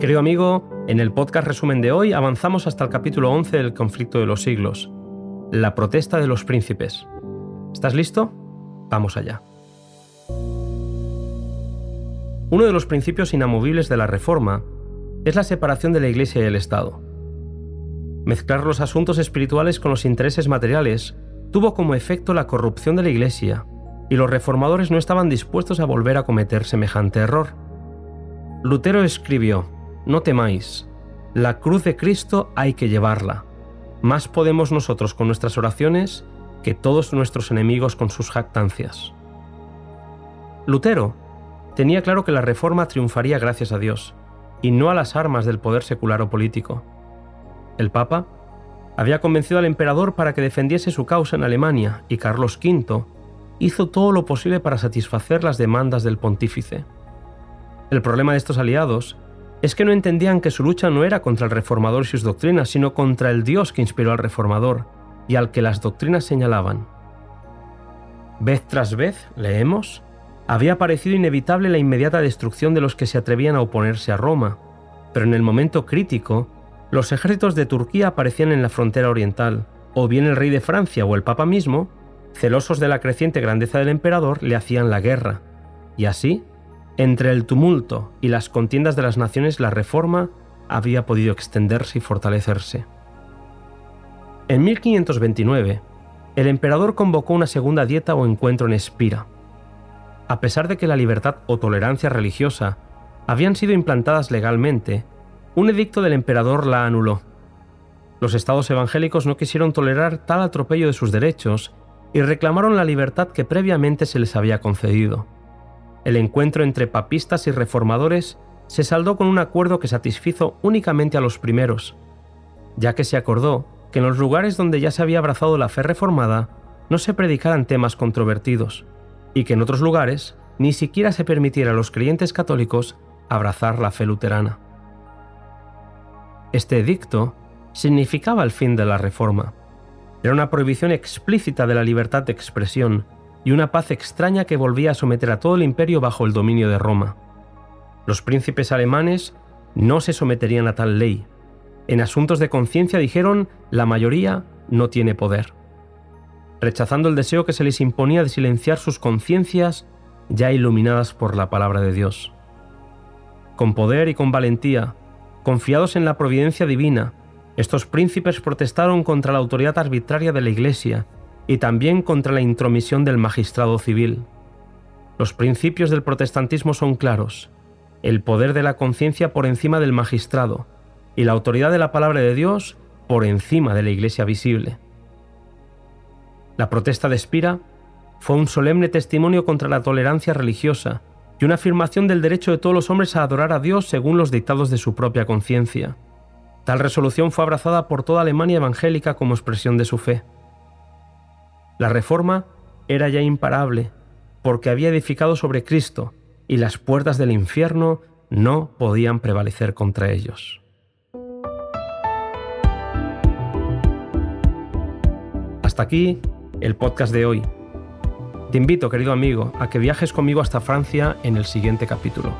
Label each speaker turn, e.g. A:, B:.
A: Querido amigo, en el podcast resumen de hoy avanzamos hasta el capítulo 11 del conflicto de los siglos, la protesta de los príncipes. ¿Estás listo? Vamos allá. Uno de los principios inamovibles de la Reforma es la separación de la Iglesia y el Estado. Mezclar los asuntos espirituales con los intereses materiales tuvo como efecto la corrupción de la Iglesia, y los reformadores no estaban dispuestos a volver a cometer semejante error. Lutero escribió, No temáis, la cruz de Cristo hay que llevarla. Más podemos nosotros con nuestras oraciones que todos nuestros enemigos con sus jactancias. Lutero tenía claro que la reforma triunfaría gracias a Dios, y no a las armas del poder secular o político. El Papa había convencido al emperador para que defendiese su causa en Alemania, y Carlos V hizo todo lo posible para satisfacer las demandas del pontífice. El problema de estos aliados es que no entendían que su lucha no era contra el reformador y sus doctrinas, sino contra el Dios que inspiró al reformador y al que las doctrinas señalaban. Vez tras vez, leemos, había parecido inevitable la inmediata destrucción de los que se atrevían a oponerse a Roma, pero en el momento crítico, los ejércitos de Turquía aparecían en la frontera oriental, o bien el rey de Francia o el Papa mismo, celosos de la creciente grandeza del emperador, le hacían la guerra, y así, entre el tumulto y las contiendas de las naciones, la reforma había podido extenderse y fortalecerse. En 1529, el emperador convocó una segunda dieta o encuentro en Espira, a pesar de que la libertad o tolerancia religiosa habían sido implantadas legalmente, un edicto del emperador la anuló. Los estados evangélicos no quisieron tolerar tal atropello de sus derechos y reclamaron la libertad que previamente se les había concedido. El encuentro entre papistas y reformadores se saldó con un acuerdo que satisfizo únicamente a los primeros, ya que se acordó que en los lugares donde ya se había abrazado la fe reformada no se predicaran temas controvertidos, y que en otros lugares ni siquiera se permitiera a los creyentes católicos abrazar la fe luterana. Este edicto significaba el fin de la Reforma. Era una prohibición explícita de la libertad de expresión y una paz extraña que volvía a someter a todo el imperio bajo el dominio de Roma. Los príncipes alemanes no se someterían a tal ley. En asuntos de conciencia dijeron, la mayoría no tiene poder rechazando el deseo que se les imponía de silenciar sus conciencias ya iluminadas por la palabra de Dios. Con poder y con valentía, confiados en la providencia divina, estos príncipes protestaron contra la autoridad arbitraria de la Iglesia y también contra la intromisión del magistrado civil. Los principios del protestantismo son claros. El poder de la conciencia por encima del magistrado y la autoridad de la palabra de Dios por encima de la Iglesia visible. La protesta de Espira fue un solemne testimonio contra la tolerancia religiosa y una afirmación del derecho de todos los hombres a adorar a Dios según los dictados de su propia conciencia. Tal resolución fue abrazada por toda Alemania evangélica como expresión de su fe. La reforma era ya imparable, porque había edificado sobre Cristo, y las puertas del infierno no podían prevalecer contra ellos. Hasta aquí el podcast de hoy. Te invito, querido amigo, a que viajes conmigo hasta Francia en el siguiente capítulo.